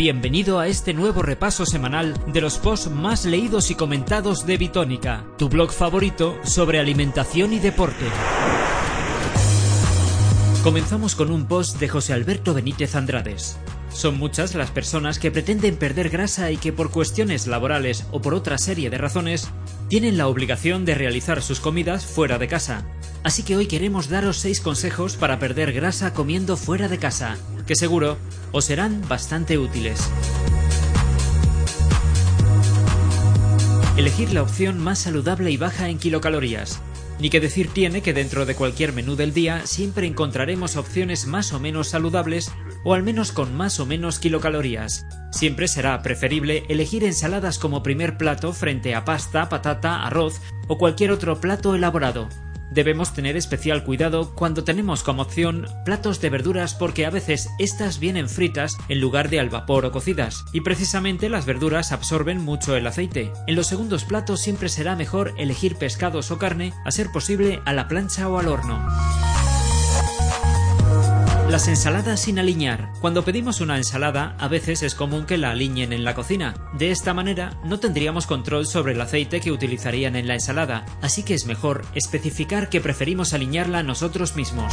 Bienvenido a este nuevo repaso semanal de los posts más leídos y comentados de Bitónica, tu blog favorito sobre alimentación y deporte. Comenzamos con un post de José Alberto Benítez Andrades. Son muchas las personas que pretenden perder grasa y que por cuestiones laborales o por otra serie de razones tienen la obligación de realizar sus comidas fuera de casa. Así que hoy queremos daros 6 consejos para perder grasa comiendo fuera de casa, que seguro os serán bastante útiles. Elegir la opción más saludable y baja en kilocalorías. Ni que decir tiene que dentro de cualquier menú del día siempre encontraremos opciones más o menos saludables o al menos con más o menos kilocalorías. Siempre será preferible elegir ensaladas como primer plato frente a pasta, patata, arroz o cualquier otro plato elaborado. Debemos tener especial cuidado cuando tenemos como opción platos de verduras porque a veces estas vienen fritas en lugar de al vapor o cocidas, y precisamente las verduras absorben mucho el aceite. En los segundos platos siempre será mejor elegir pescados o carne, a ser posible a la plancha o al horno. Las ensaladas sin aliñar. Cuando pedimos una ensalada, a veces es común que la aliñen en la cocina. De esta manera, no tendríamos control sobre el aceite que utilizarían en la ensalada, así que es mejor especificar que preferimos aliñarla nosotros mismos.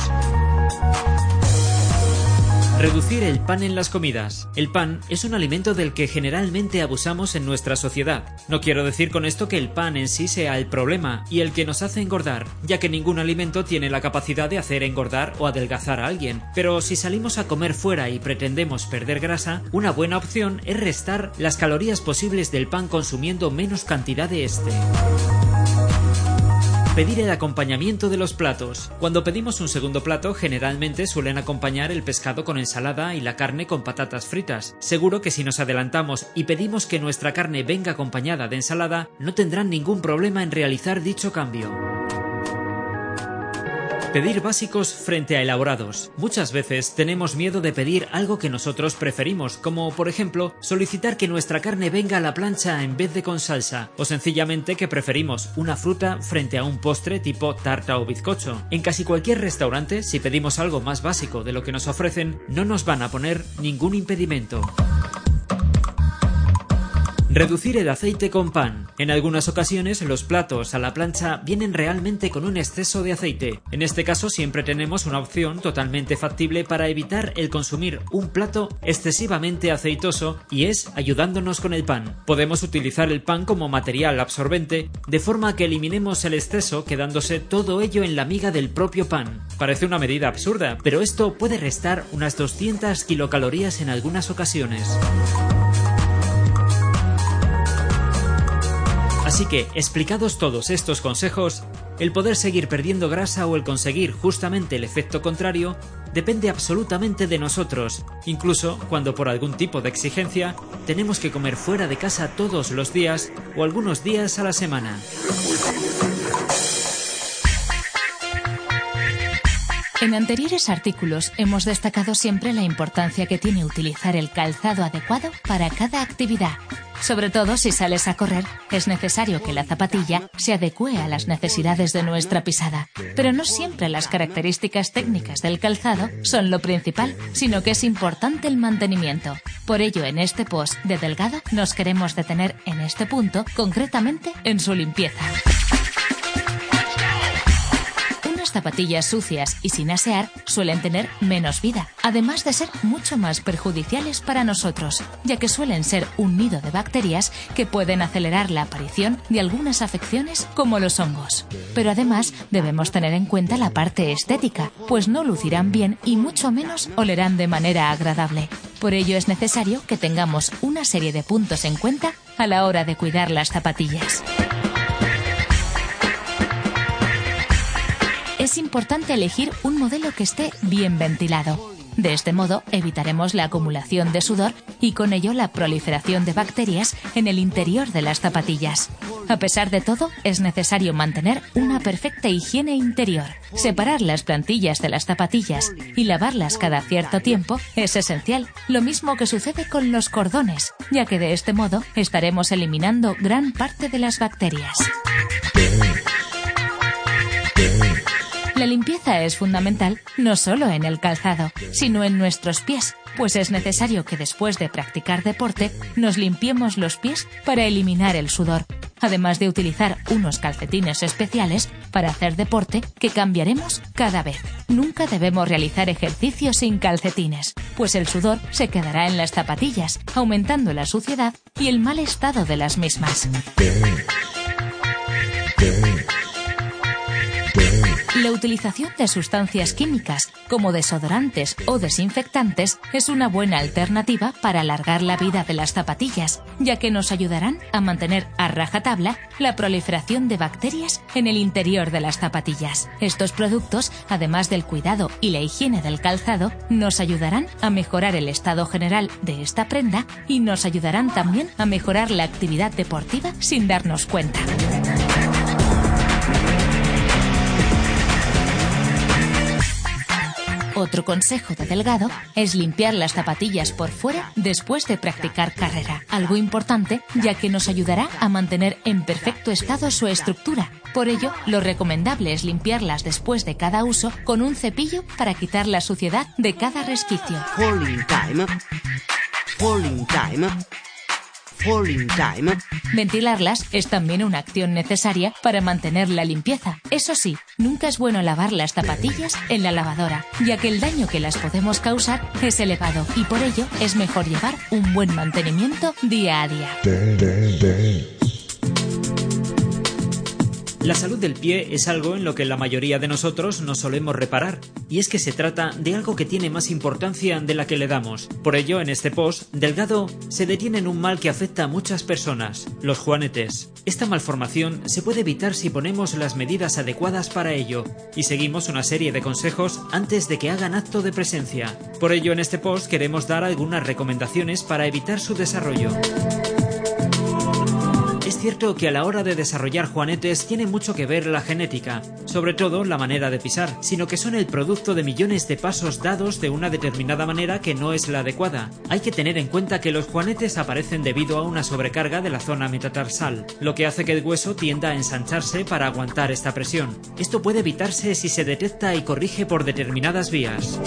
Reducir el pan en las comidas. El pan es un alimento del que generalmente abusamos en nuestra sociedad. No quiero decir con esto que el pan en sí sea el problema y el que nos hace engordar, ya que ningún alimento tiene la capacidad de hacer engordar o adelgazar a alguien. Pero si salimos a comer fuera y pretendemos perder grasa, una buena opción es restar las calorías posibles del pan consumiendo menos cantidad de este. Pedir el acompañamiento de los platos. Cuando pedimos un segundo plato, generalmente suelen acompañar el pescado con ensalada y la carne con patatas fritas. Seguro que si nos adelantamos y pedimos que nuestra carne venga acompañada de ensalada, no tendrán ningún problema en realizar dicho cambio. Pedir básicos frente a elaborados. Muchas veces tenemos miedo de pedir algo que nosotros preferimos, como por ejemplo solicitar que nuestra carne venga a la plancha en vez de con salsa, o sencillamente que preferimos una fruta frente a un postre tipo tarta o bizcocho. En casi cualquier restaurante, si pedimos algo más básico de lo que nos ofrecen, no nos van a poner ningún impedimento. Reducir el aceite con pan. En algunas ocasiones los platos a la plancha vienen realmente con un exceso de aceite. En este caso siempre tenemos una opción totalmente factible para evitar el consumir un plato excesivamente aceitoso y es ayudándonos con el pan. Podemos utilizar el pan como material absorbente de forma que eliminemos el exceso quedándose todo ello en la miga del propio pan. Parece una medida absurda, pero esto puede restar unas 200 kilocalorías en algunas ocasiones. Así que, explicados todos estos consejos, el poder seguir perdiendo grasa o el conseguir justamente el efecto contrario depende absolutamente de nosotros, incluso cuando por algún tipo de exigencia tenemos que comer fuera de casa todos los días o algunos días a la semana. En anteriores artículos hemos destacado siempre la importancia que tiene utilizar el calzado adecuado para cada actividad. Sobre todo si sales a correr, es necesario que la zapatilla se adecue a las necesidades de nuestra pisada. Pero no siempre las características técnicas del calzado son lo principal, sino que es importante el mantenimiento. Por ello, en este post de Delgado nos queremos detener en este punto, concretamente en su limpieza zapatillas sucias y sin asear suelen tener menos vida, además de ser mucho más perjudiciales para nosotros, ya que suelen ser un nido de bacterias que pueden acelerar la aparición de algunas afecciones como los hongos. Pero además debemos tener en cuenta la parte estética, pues no lucirán bien y mucho menos olerán de manera agradable. Por ello es necesario que tengamos una serie de puntos en cuenta a la hora de cuidar las zapatillas. Es importante elegir un modelo que esté bien ventilado. De este modo evitaremos la acumulación de sudor y con ello la proliferación de bacterias en el interior de las zapatillas. A pesar de todo, es necesario mantener una perfecta higiene interior. Separar las plantillas de las zapatillas y lavarlas cada cierto tiempo es esencial, lo mismo que sucede con los cordones, ya que de este modo estaremos eliminando gran parte de las bacterias. La limpieza es fundamental no solo en el calzado, sino en nuestros pies, pues es necesario que después de practicar deporte nos limpiemos los pies para eliminar el sudor, además de utilizar unos calcetines especiales para hacer deporte que cambiaremos cada vez. Nunca debemos realizar ejercicio sin calcetines, pues el sudor se quedará en las zapatillas, aumentando la suciedad y el mal estado de las mismas. La utilización de sustancias químicas como desodorantes o desinfectantes es una buena alternativa para alargar la vida de las zapatillas, ya que nos ayudarán a mantener a rajatabla la proliferación de bacterias en el interior de las zapatillas. Estos productos, además del cuidado y la higiene del calzado, nos ayudarán a mejorar el estado general de esta prenda y nos ayudarán también a mejorar la actividad deportiva sin darnos cuenta. Otro consejo de Delgado es limpiar las zapatillas por fuera después de practicar carrera, algo importante ya que nos ayudará a mantener en perfecto estado su estructura. Por ello, lo recomendable es limpiarlas después de cada uso con un cepillo para quitar la suciedad de cada resquicio. Ventilarlas es también una acción necesaria para mantener la limpieza. Eso sí, nunca es bueno lavar las zapatillas en la lavadora, ya que el daño que las podemos causar es elevado y por ello es mejor llevar un buen mantenimiento día a día. La salud del pie es algo en lo que la mayoría de nosotros no solemos reparar, y es que se trata de algo que tiene más importancia de la que le damos. Por ello, en este post, Delgado se detiene en un mal que afecta a muchas personas, los juanetes. Esta malformación se puede evitar si ponemos las medidas adecuadas para ello, y seguimos una serie de consejos antes de que hagan acto de presencia. Por ello, en este post queremos dar algunas recomendaciones para evitar su desarrollo. Es cierto que a la hora de desarrollar juanetes tiene mucho que ver la genética, sobre todo la manera de pisar, sino que son el producto de millones de pasos dados de una determinada manera que no es la adecuada. Hay que tener en cuenta que los juanetes aparecen debido a una sobrecarga de la zona metatarsal, lo que hace que el hueso tienda a ensancharse para aguantar esta presión. Esto puede evitarse si se detecta y corrige por determinadas vías.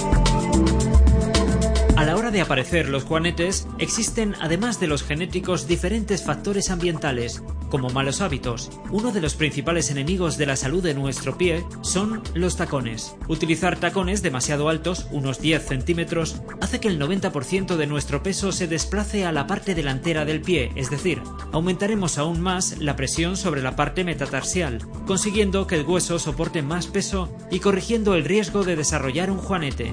De aparecer los juanetes, existen, además de los genéticos, diferentes factores ambientales, como malos hábitos. Uno de los principales enemigos de la salud de nuestro pie son los tacones. Utilizar tacones demasiado altos, unos 10 centímetros, hace que el 90% de nuestro peso se desplace a la parte delantera del pie, es decir, aumentaremos aún más la presión sobre la parte metatarsial, consiguiendo que el hueso soporte más peso y corrigiendo el riesgo de desarrollar un juanete.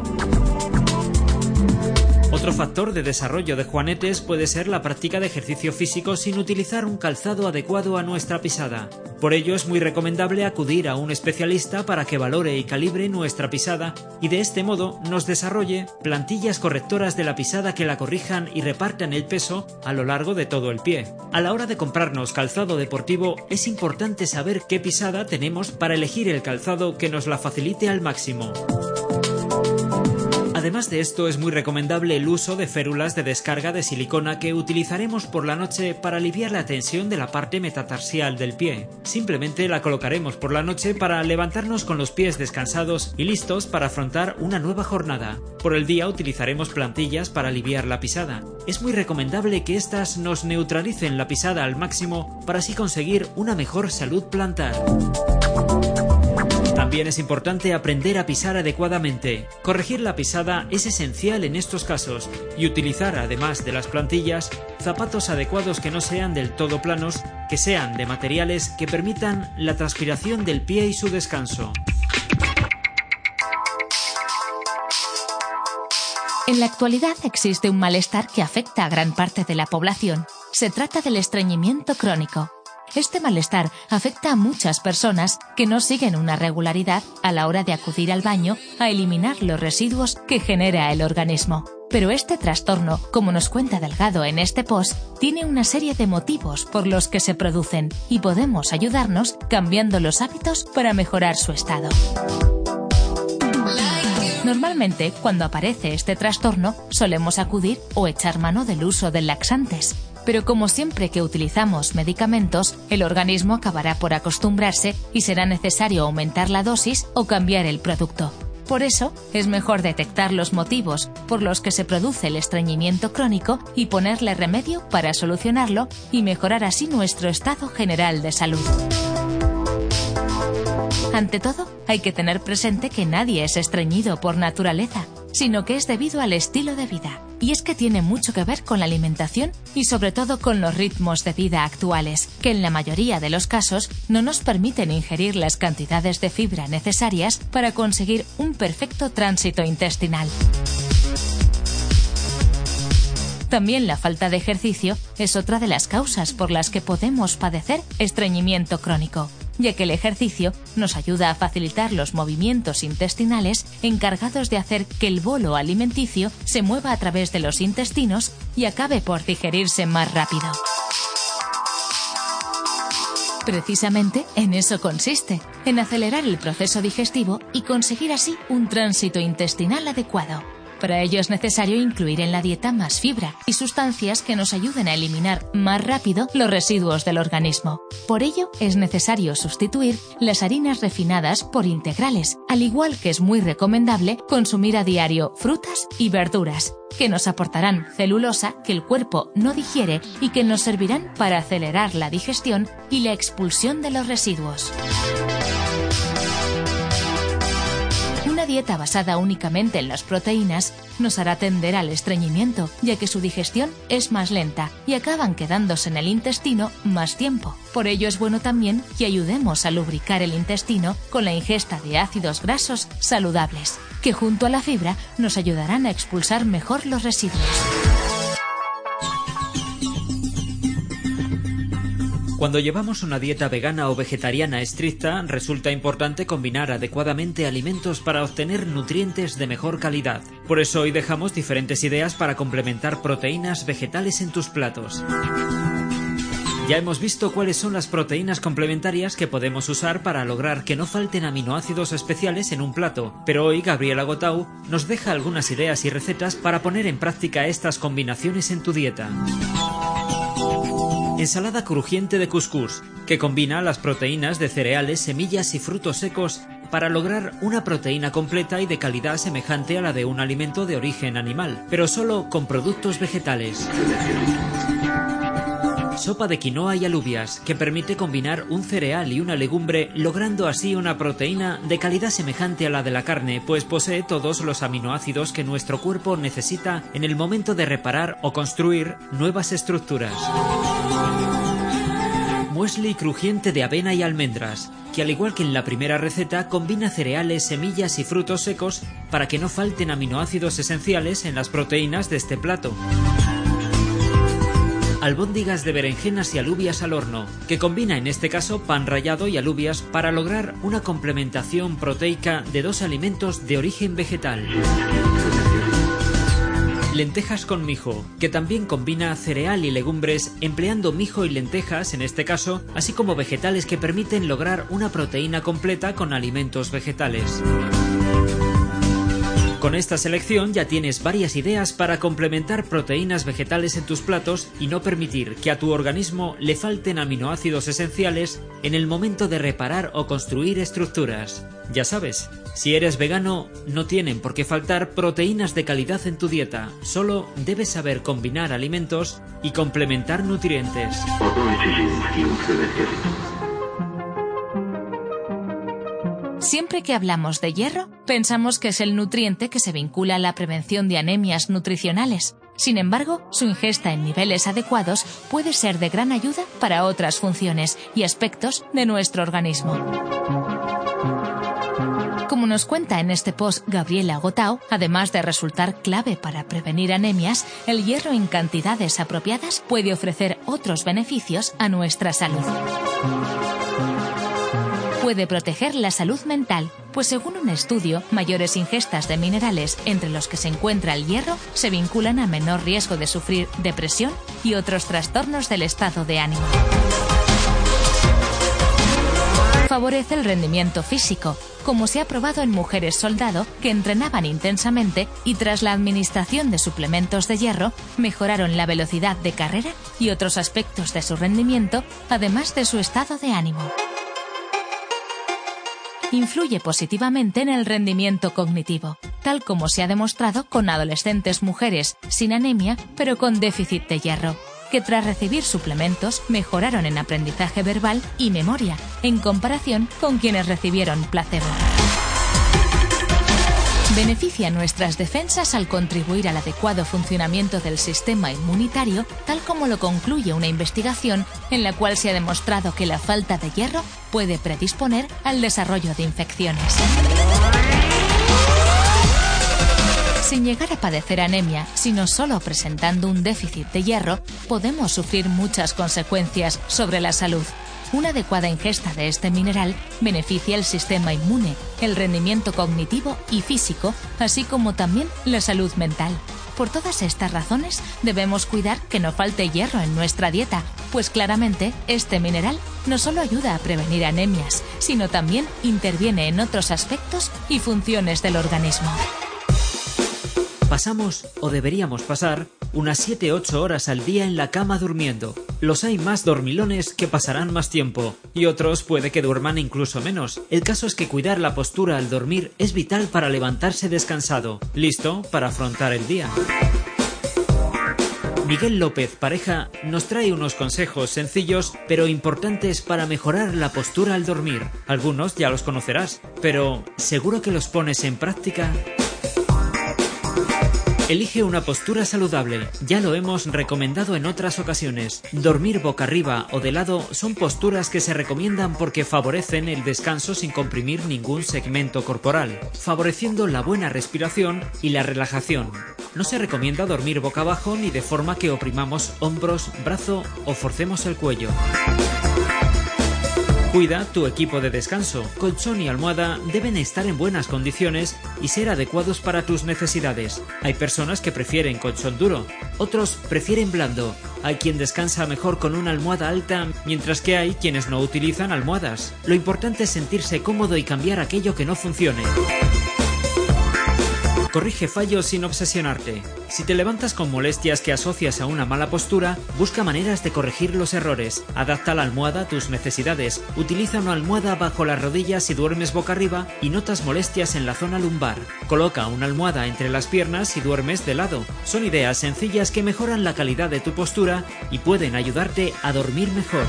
Otro factor de desarrollo de juanetes puede ser la práctica de ejercicio físico sin utilizar un calzado adecuado a nuestra pisada. Por ello es muy recomendable acudir a un especialista para que valore y calibre nuestra pisada y de este modo nos desarrolle plantillas correctoras de la pisada que la corrijan y repartan el peso a lo largo de todo el pie. A la hora de comprarnos calzado deportivo es importante saber qué pisada tenemos para elegir el calzado que nos la facilite al máximo. Además de esto, es muy recomendable el uso de férulas de descarga de silicona que utilizaremos por la noche para aliviar la tensión de la parte metatarsial del pie. Simplemente la colocaremos por la noche para levantarnos con los pies descansados y listos para afrontar una nueva jornada. Por el día utilizaremos plantillas para aliviar la pisada. Es muy recomendable que éstas nos neutralicen la pisada al máximo para así conseguir una mejor salud plantar. También es importante aprender a pisar adecuadamente. Corregir la pisada es esencial en estos casos y utilizar, además de las plantillas, zapatos adecuados que no sean del todo planos, que sean de materiales que permitan la transpiración del pie y su descanso. En la actualidad existe un malestar que afecta a gran parte de la población. Se trata del estreñimiento crónico Este malestar afecta a muchas personas que no siguen una regularidad a la hora de acudir al baño a eliminar los residuos que genera el organismo. Pero este trastorno, como nos cuenta Delgado en este post, tiene una serie de motivos por los que se producen y podemos ayudarnos cambiando los hábitos para mejorar su estado. Normalmente, cuando aparece este trastorno, solemos acudir o echar mano del uso de laxantes. Pero como siempre que utilizamos medicamentos, el organismo acabará por acostumbrarse y será necesario aumentar la dosis o cambiar el producto. Por eso, es mejor detectar los motivos por los que se produce el estreñimiento crónico y ponerle remedio para solucionarlo y mejorar así nuestro estado general de salud. Ante todo, hay que tener presente que nadie es estreñido por naturaleza, sino que es debido al estilo de vida. Y es que tiene mucho que ver con la alimentación y sobre todo con los ritmos de vida actuales, que en la mayoría de los casos no nos permiten ingerir las cantidades de fibra necesarias para conseguir un perfecto tránsito intestinal. También la falta de ejercicio es otra de las causas por las que podemos padecer estreñimiento crónico ya que el ejercicio nos ayuda a facilitar los movimientos intestinales encargados de hacer que el bolo alimenticio se mueva a través de los intestinos y acabe por digerirse más rápido. Precisamente en eso consiste, en acelerar el proceso digestivo y conseguir así un tránsito intestinal adecuado. Para ello es necesario incluir en la dieta más fibra y sustancias que nos ayuden a eliminar más rápido los residuos del organismo. Por ello es necesario sustituir las harinas refinadas por integrales, al igual que es muy recomendable consumir a diario frutas y verduras, que nos aportarán celulosa que el cuerpo no digiere y que nos servirán para acelerar la digestión y la expulsión de los residuos. Dieta basada únicamente en las proteínas nos hará tender al estreñimiento, ya que su digestión es más lenta y acaban quedándose en el intestino más tiempo. Por ello es bueno también que ayudemos a lubricar el intestino con la ingesta de ácidos grasos saludables, que junto a la fibra nos ayudarán a expulsar mejor los residuos. Cuando llevamos una dieta vegana o vegetariana estricta, resulta importante combinar adecuadamente alimentos para obtener nutrientes de mejor calidad. Por eso hoy dejamos diferentes ideas para complementar proteínas vegetales en tus platos. Ya hemos visto cuáles son las proteínas complementarias que podemos usar para lograr que no falten aminoácidos especiales en un plato, pero hoy Gabriela Gotau nos deja algunas ideas y recetas para poner en práctica estas combinaciones en tu dieta. Ensalada crujiente de couscous, que combina las proteínas de cereales, semillas y frutos secos para lograr una proteína completa y de calidad semejante a la de un alimento de origen animal, pero solo con productos vegetales. Sopa de quinoa y alubias, que permite combinar un cereal y una legumbre, logrando así una proteína de calidad semejante a la de la carne, pues posee todos los aminoácidos que nuestro cuerpo necesita en el momento de reparar o construir nuevas estructuras. Muesli crujiente de avena y almendras, que al igual que en la primera receta combina cereales, semillas y frutos secos para que no falten aminoácidos esenciales en las proteínas de este plato albóndigas de berenjenas y alubias al horno, que combina en este caso pan rallado y alubias para lograr una complementación proteica de dos alimentos de origen vegetal. Lentejas con mijo, que también combina cereal y legumbres empleando mijo y lentejas en este caso, así como vegetales que permiten lograr una proteína completa con alimentos vegetales. Con esta selección ya tienes varias ideas para complementar proteínas vegetales en tus platos y no permitir que a tu organismo le falten aminoácidos esenciales en el momento de reparar o construir estructuras. Ya sabes, si eres vegano no tienen por qué faltar proteínas de calidad en tu dieta, solo debes saber combinar alimentos y complementar nutrientes. Siempre que hablamos de hierro, pensamos que es el nutriente que se vincula a la prevención de anemias nutricionales. Sin embargo, su ingesta en niveles adecuados puede ser de gran ayuda para otras funciones y aspectos de nuestro organismo. Como nos cuenta en este post Gabriela Gotao, además de resultar clave para prevenir anemias, el hierro en cantidades apropiadas puede ofrecer otros beneficios a nuestra salud puede proteger la salud mental, pues según un estudio, mayores ingestas de minerales, entre los que se encuentra el hierro, se vinculan a menor riesgo de sufrir depresión y otros trastornos del estado de ánimo. Favorece el rendimiento físico, como se ha probado en mujeres soldado que entrenaban intensamente y tras la administración de suplementos de hierro mejoraron la velocidad de carrera y otros aspectos de su rendimiento, además de su estado de ánimo influye positivamente en el rendimiento cognitivo, tal como se ha demostrado con adolescentes mujeres sin anemia pero con déficit de hierro, que tras recibir suplementos mejoraron en aprendizaje verbal y memoria, en comparación con quienes recibieron placebo. Beneficia nuestras defensas al contribuir al adecuado funcionamiento del sistema inmunitario, tal como lo concluye una investigación en la cual se ha demostrado que la falta de hierro puede predisponer al desarrollo de infecciones. Sin llegar a padecer anemia, sino solo presentando un déficit de hierro, podemos sufrir muchas consecuencias sobre la salud, una adecuada ingesta de este mineral beneficia el sistema inmune, el rendimiento cognitivo y físico, así como también la salud mental. Por todas estas razones debemos cuidar que no falte hierro en nuestra dieta, pues claramente este mineral no solo ayuda a prevenir anemias, sino también interviene en otros aspectos y funciones del organismo. Pasamos, o deberíamos pasar, unas 7-8 horas al día en la cama durmiendo. Los hay más dormilones que pasarán más tiempo, y otros puede que duerman incluso menos. El caso es que cuidar la postura al dormir es vital para levantarse descansado, listo para afrontar el día. Miguel López, pareja, nos trae unos consejos sencillos pero importantes para mejorar la postura al dormir. Algunos ya los conocerás, pero ¿seguro que los pones en práctica? Elige una postura saludable. Ya lo hemos recomendado en otras ocasiones. Dormir boca arriba o de lado son posturas que se recomiendan porque favorecen el descanso sin comprimir ningún segmento corporal, favoreciendo la buena respiración y la relajación. No se recomienda dormir boca abajo ni de forma que oprimamos hombros, brazo o forcemos el cuello. Cuida tu equipo de descanso. Colchón y almohada deben estar en buenas condiciones y ser adecuados para tus necesidades. Hay personas que prefieren colchón duro, otros prefieren blando. Hay quien descansa mejor con una almohada alta, mientras que hay quienes no utilizan almohadas. Lo importante es sentirse cómodo y cambiar aquello que no funcione. Corrige fallos sin obsesionarte. Si te levantas con molestias que asocias a una mala postura, busca maneras de corregir los errores. Adapta la almohada a tus necesidades. Utiliza una almohada bajo las rodillas si duermes boca arriba y notas molestias en la zona lumbar. Coloca una almohada entre las piernas si duermes de lado. Son ideas sencillas que mejoran la calidad de tu postura y pueden ayudarte a dormir mejor.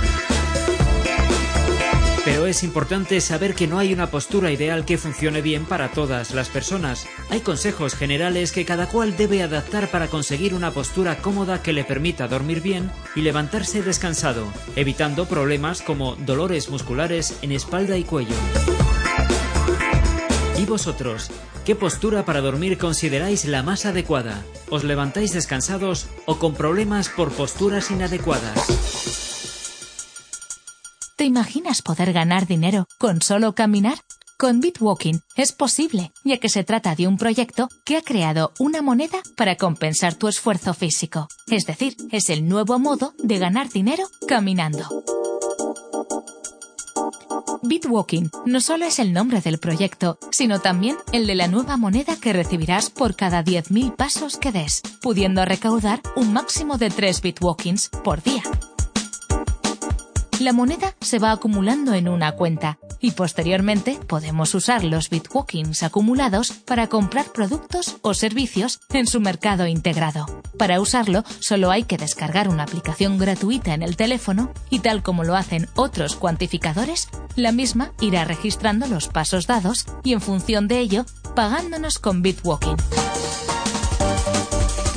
Es importante saber que no hay una postura ideal que funcione bien para todas las personas. Hay consejos generales que cada cual debe adaptar para conseguir una postura cómoda que le permita dormir bien y levantarse descansado, evitando problemas como dolores musculares en espalda y cuello. ¿Y vosotros? ¿Qué postura para dormir consideráis la más adecuada? ¿Os levantáis descansados o con problemas por posturas inadecuadas? ¿Te imaginas poder ganar dinero con solo caminar? Con Bitwalking es posible, ya que se trata de un proyecto que ha creado una moneda para compensar tu esfuerzo físico. Es decir, es el nuevo modo de ganar dinero caminando. Bitwalking no solo es el nombre del proyecto, sino también el de la nueva moneda que recibirás por cada 10.000 pasos que des, pudiendo recaudar un máximo de 3 Bitwalkings por día. La moneda se va acumulando en una cuenta y posteriormente podemos usar los bitwalkings acumulados para comprar productos o servicios en su mercado integrado. Para usarlo solo hay que descargar una aplicación gratuita en el teléfono y tal como lo hacen otros cuantificadores, la misma irá registrando los pasos dados y en función de ello pagándonos con bitwalking.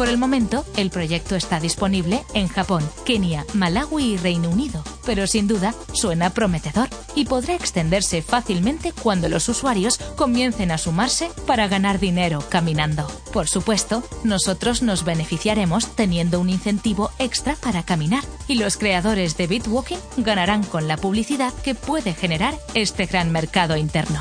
Por el momento, el proyecto está disponible en Japón, Kenia, Malawi y Reino Unido, pero sin duda suena prometedor. y podrá extenderse fácilmente cuando los usuarios comiencen a sumarse para ganar dinero caminando. Por supuesto, nosotros nos beneficiaremos teniendo un incentivo extra para caminar y los creadores de Bitwalking ganarán con la publicidad que puede generar este gran mercado interno.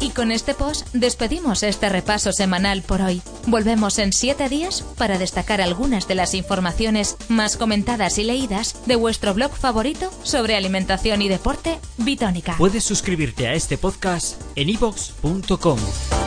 Y con este post despedimos este repaso semanal por hoy. Volvemos en siete días para destacar algunas de las informaciones más comentadas y leídas de vuestro blog favorito sobre alimentación y deporte, Bitónica. Puedes suscribirte a este podcast en ivox.com.